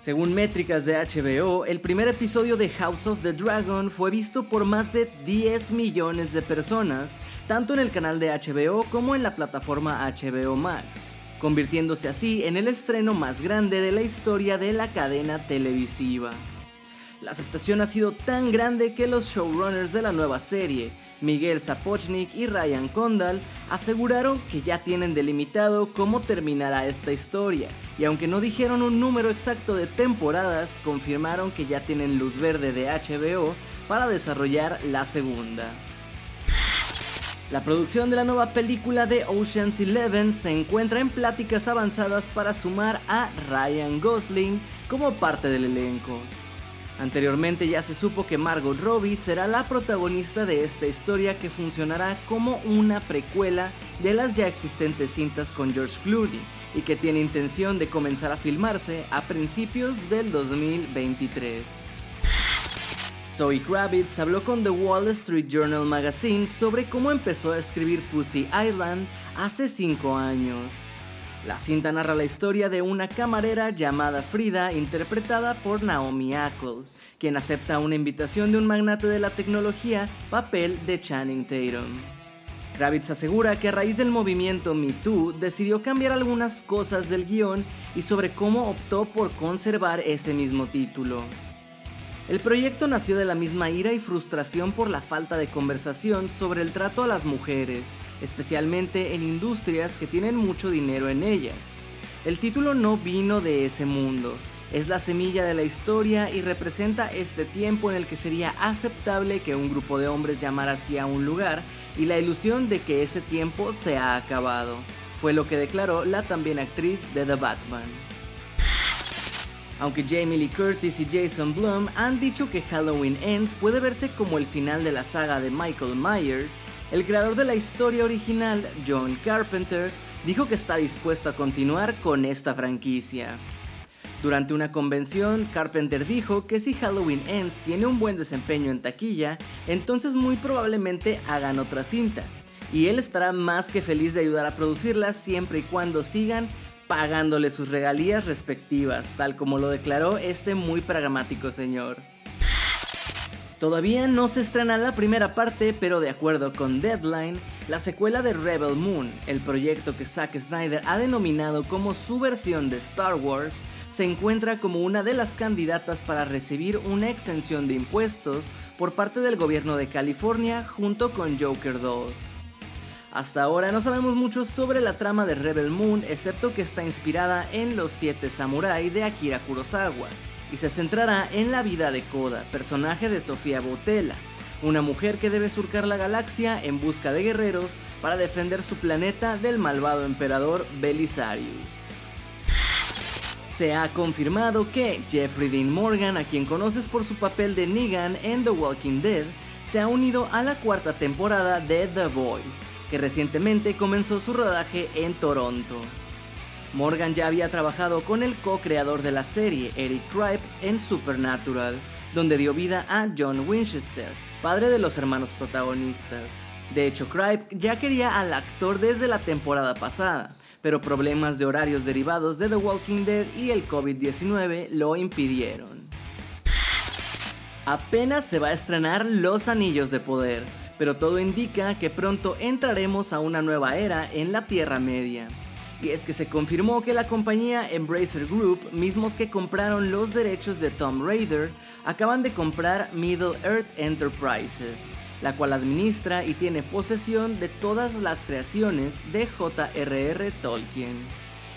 Según métricas de HBO, el primer episodio de House of the Dragon fue visto por más de 10 millones de personas, tanto en el canal de HBO como en la plataforma HBO Max, convirtiéndose así en el estreno más grande de la historia de la cadena televisiva. La aceptación ha sido tan grande que los showrunners de la nueva serie, Miguel Sapochnik y Ryan Condal aseguraron que ya tienen delimitado cómo terminará esta historia, y aunque no dijeron un número exacto de temporadas, confirmaron que ya tienen luz verde de HBO para desarrollar la segunda. La producción de la nueva película de Ocean's Eleven se encuentra en pláticas avanzadas para sumar a Ryan Gosling como parte del elenco. Anteriormente ya se supo que Margot Robbie será la protagonista de esta historia que funcionará como una precuela de las ya existentes cintas con George Clooney y que tiene intención de comenzar a filmarse a principios del 2023. Zoe Kravitz habló con The Wall Street Journal Magazine sobre cómo empezó a escribir Pussy Island hace 5 años. La cinta narra la historia de una camarera llamada Frida, interpretada por Naomi Ackle, quien acepta una invitación de un magnate de la tecnología, papel de Channing Tatum. Kravitz asegura que a raíz del movimiento Me Too decidió cambiar algunas cosas del guion y sobre cómo optó por conservar ese mismo título. El proyecto nació de la misma ira y frustración por la falta de conversación sobre el trato a las mujeres, especialmente en industrias que tienen mucho dinero en ellas. El título no vino de ese mundo, es la semilla de la historia y representa este tiempo en el que sería aceptable que un grupo de hombres llamara así a un lugar y la ilusión de que ese tiempo se ha acabado. Fue lo que declaró la también actriz de The Batman. Aunque Jamie Lee Curtis y Jason Blum han dicho que Halloween Ends puede verse como el final de la saga de Michael Myers, el creador de la historia original, John Carpenter, dijo que está dispuesto a continuar con esta franquicia. Durante una convención, Carpenter dijo que si Halloween Ends tiene un buen desempeño en taquilla, entonces muy probablemente hagan otra cinta. Y él estará más que feliz de ayudar a producirla siempre y cuando sigan pagándole sus regalías respectivas, tal como lo declaró este muy pragmático señor. Todavía no se estrena la primera parte, pero de acuerdo con Deadline, la secuela de Rebel Moon, el proyecto que Zack Snyder ha denominado como su versión de Star Wars, se encuentra como una de las candidatas para recibir una exención de impuestos por parte del gobierno de California junto con Joker 2. Hasta ahora no sabemos mucho sobre la trama de Rebel Moon, excepto que está inspirada en Los Siete Samurai de Akira Kurosawa, y se centrará en la vida de Koda, personaje de Sofía Botella, una mujer que debe surcar la galaxia en busca de guerreros para defender su planeta del malvado emperador Belisarius. Se ha confirmado que Jeffrey Dean Morgan, a quien conoces por su papel de Negan en The Walking Dead, se ha unido a la cuarta temporada de The Voice, que recientemente comenzó su rodaje en Toronto. Morgan ya había trabajado con el co-creador de la serie, Eric Kripe, en Supernatural, donde dio vida a John Winchester, padre de los hermanos protagonistas. De hecho, Kripe ya quería al actor desde la temporada pasada, pero problemas de horarios derivados de The Walking Dead y el COVID-19 lo impidieron. Apenas se va a estrenar Los Anillos de Poder, pero todo indica que pronto entraremos a una nueva era en la Tierra Media. Y es que se confirmó que la compañía Embracer Group, mismos que compraron los derechos de Tomb Raider, acaban de comprar Middle Earth Enterprises, la cual administra y tiene posesión de todas las creaciones de J.R.R. Tolkien.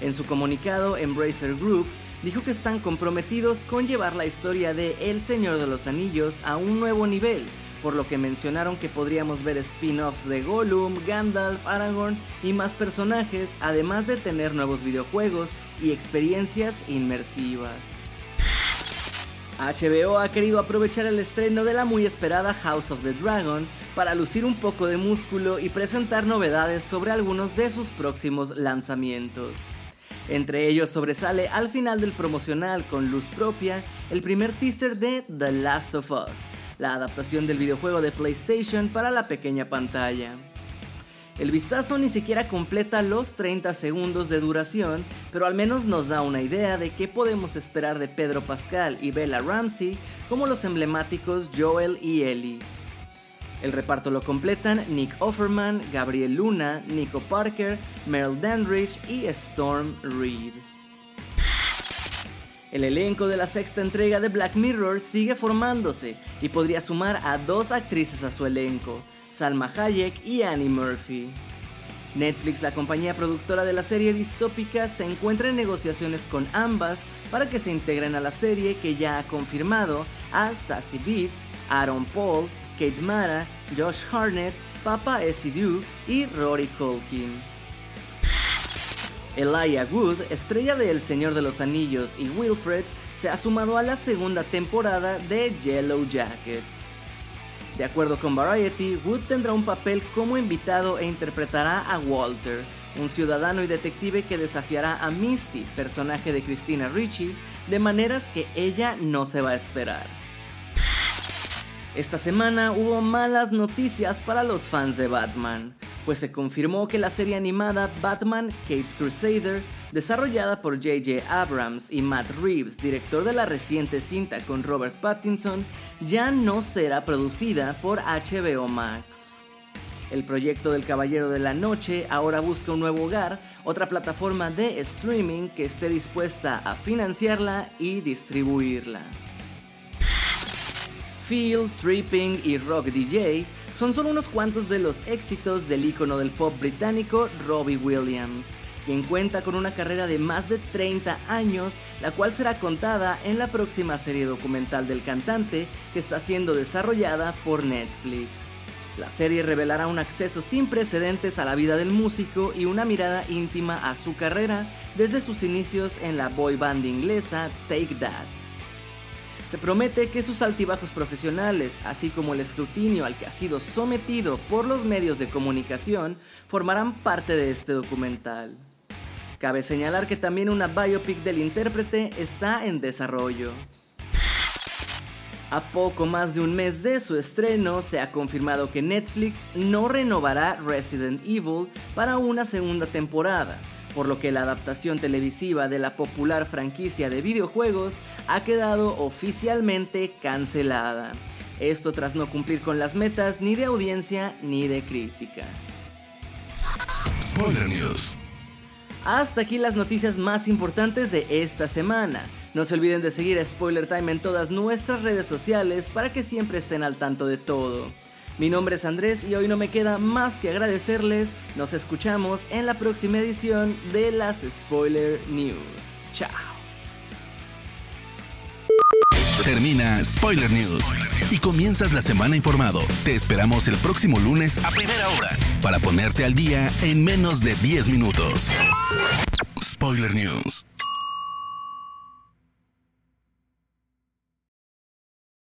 En su comunicado, Embracer Group dijo que están comprometidos con llevar la historia de El Señor de los Anillos a un nuevo nivel, por lo que mencionaron que podríamos ver spin-offs de Gollum, Gandalf, Aragorn y más personajes, además de tener nuevos videojuegos y experiencias inmersivas. HBO ha querido aprovechar el estreno de la muy esperada House of the Dragon para lucir un poco de músculo y presentar novedades sobre algunos de sus próximos lanzamientos. Entre ellos sobresale al final del promocional con luz propia el primer teaser de The Last of Us, la adaptación del videojuego de PlayStation para la pequeña pantalla. El vistazo ni siquiera completa los 30 segundos de duración, pero al menos nos da una idea de qué podemos esperar de Pedro Pascal y Bella Ramsey como los emblemáticos Joel y Ellie. El reparto lo completan Nick Offerman, Gabriel Luna, Nico Parker, Meryl Dandridge y Storm Reed. El elenco de la sexta entrega de Black Mirror sigue formándose y podría sumar a dos actrices a su elenco, Salma Hayek y Annie Murphy. Netflix, la compañía productora de la serie distópica, se encuentra en negociaciones con ambas para que se integren a la serie que ya ha confirmado a Sassy Beats, Aaron Paul, Kate Mara, Josh Harnett, Papa Esidu y Rory Colkin. Elijah Wood, estrella de El Señor de los Anillos y Wilfred, se ha sumado a la segunda temporada de Yellow Jackets. De acuerdo con Variety, Wood tendrá un papel como invitado e interpretará a Walter, un ciudadano y detective que desafiará a Misty, personaje de Christina Ricci, de maneras que ella no se va a esperar. Esta semana hubo malas noticias para los fans de Batman pues se confirmó que la serie animada Batman Cape Crusader, desarrollada por J.J. Abrams y Matt Reeves, director de la reciente cinta con Robert Pattinson, ya no será producida por HBO Max. El proyecto del Caballero de la Noche ahora busca un nuevo hogar, otra plataforma de streaming que esté dispuesta a financiarla y distribuirla. Feel, Tripping y Rock DJ son solo unos cuantos de los éxitos del ícono del pop británico Robbie Williams, quien cuenta con una carrera de más de 30 años, la cual será contada en la próxima serie documental del cantante que está siendo desarrollada por Netflix. La serie revelará un acceso sin precedentes a la vida del músico y una mirada íntima a su carrera desde sus inicios en la boy band inglesa Take That se promete que sus altibajos profesionales, así como el escrutinio al que ha sido sometido por los medios de comunicación, formarán parte de este documental. Cabe señalar que también una biopic del intérprete está en desarrollo. A poco más de un mes de su estreno, se ha confirmado que Netflix no renovará Resident Evil para una segunda temporada, por lo que la adaptación televisiva de la popular franquicia de videojuegos ha quedado oficialmente cancelada. Esto tras no cumplir con las metas ni de audiencia ni de crítica. Spoiler News. Hasta aquí las noticias más importantes de esta semana. No se olviden de seguir a Spoiler Time en todas nuestras redes sociales para que siempre estén al tanto de todo. Mi nombre es Andrés y hoy no me queda más que agradecerles. Nos escuchamos en la próxima edición de las Spoiler News. Chao. Termina Spoiler News y comienzas la semana informado. Te esperamos el próximo lunes a primera hora para ponerte al día en menos de 10 minutos. Spoiler News.